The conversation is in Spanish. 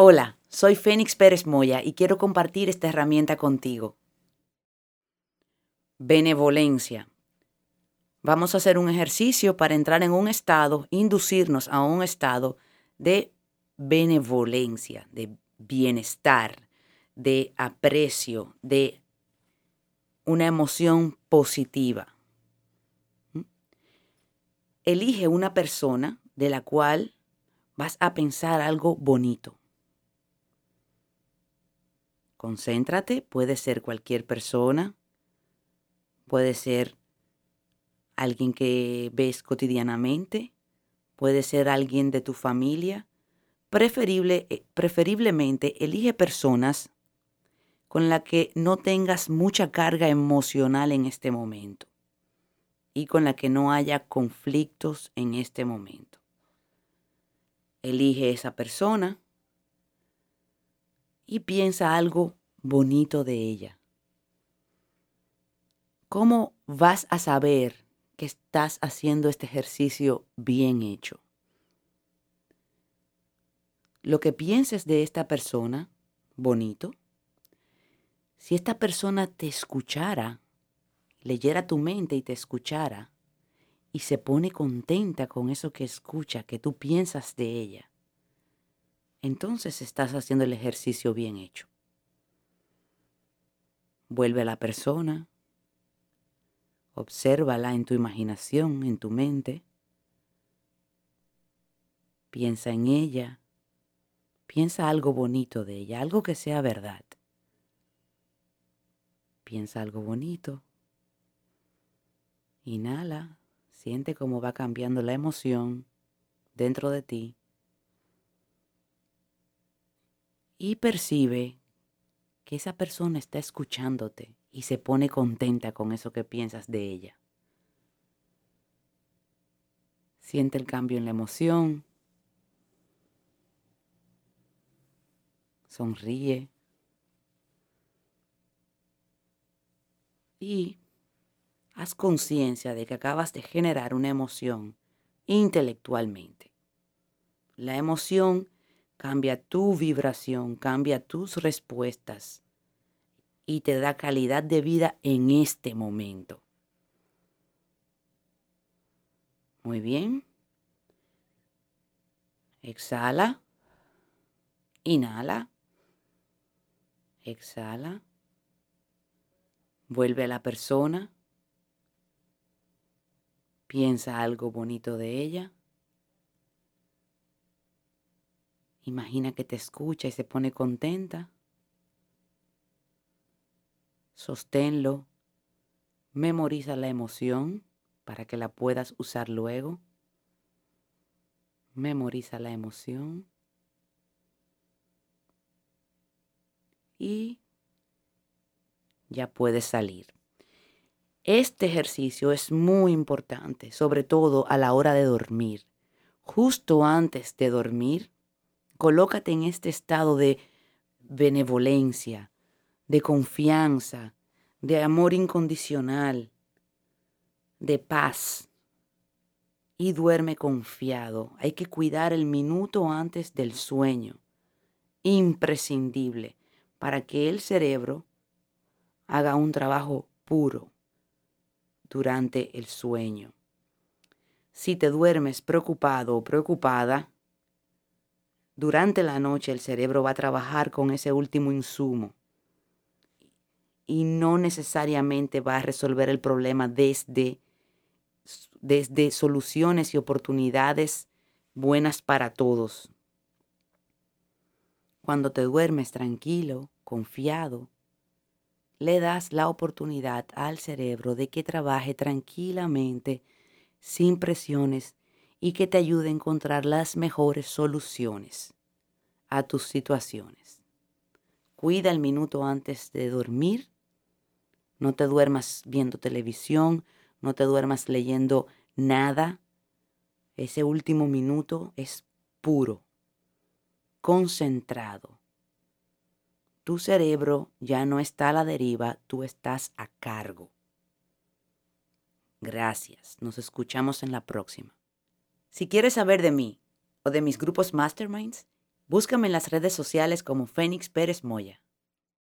Hola, soy Fénix Pérez Moya y quiero compartir esta herramienta contigo. Benevolencia. Vamos a hacer un ejercicio para entrar en un estado, inducirnos a un estado de benevolencia, de bienestar, de aprecio, de una emoción positiva. ¿Mm? Elige una persona de la cual vas a pensar algo bonito. Concéntrate, puede ser cualquier persona, puede ser alguien que ves cotidianamente, puede ser alguien de tu familia. Preferible, eh, preferiblemente elige personas con las que no tengas mucha carga emocional en este momento y con la que no haya conflictos en este momento. Elige esa persona y piensa algo bonito de ella. ¿Cómo vas a saber que estás haciendo este ejercicio bien hecho? Lo que pienses de esta persona, bonito, si esta persona te escuchara, leyera tu mente y te escuchara, y se pone contenta con eso que escucha, que tú piensas de ella, entonces estás haciendo el ejercicio bien hecho. Vuelve a la persona, obsérvala en tu imaginación, en tu mente, piensa en ella, piensa algo bonito de ella, algo que sea verdad. Piensa algo bonito. Inhala, siente cómo va cambiando la emoción dentro de ti y percibe que esa persona está escuchándote y se pone contenta con eso que piensas de ella. Siente el cambio en la emoción. Sonríe. Y haz conciencia de que acabas de generar una emoción intelectualmente. La emoción cambia tu vibración, cambia tus respuestas y te da calidad de vida en este momento. Muy bien. Exhala. Inhala. Exhala. Vuelve a la persona. Piensa algo bonito de ella. Imagina que te escucha y se pone contenta. Sosténlo. Memoriza la emoción para que la puedas usar luego. Memoriza la emoción. Y ya puedes salir. Este ejercicio es muy importante, sobre todo a la hora de dormir. Justo antes de dormir, Colócate en este estado de benevolencia, de confianza, de amor incondicional, de paz. Y duerme confiado. Hay que cuidar el minuto antes del sueño. Imprescindible para que el cerebro haga un trabajo puro durante el sueño. Si te duermes preocupado o preocupada, durante la noche el cerebro va a trabajar con ese último insumo y no necesariamente va a resolver el problema desde, desde soluciones y oportunidades buenas para todos. Cuando te duermes tranquilo, confiado, le das la oportunidad al cerebro de que trabaje tranquilamente, sin presiones y que te ayude a encontrar las mejores soluciones a tus situaciones. Cuida el minuto antes de dormir. No te duermas viendo televisión, no te duermas leyendo nada. Ese último minuto es puro, concentrado. Tu cerebro ya no está a la deriva, tú estás a cargo. Gracias, nos escuchamos en la próxima. Si quieres saber de mí o de mis grupos Masterminds, Búscame en las redes sociales como Fénix Pérez Moya.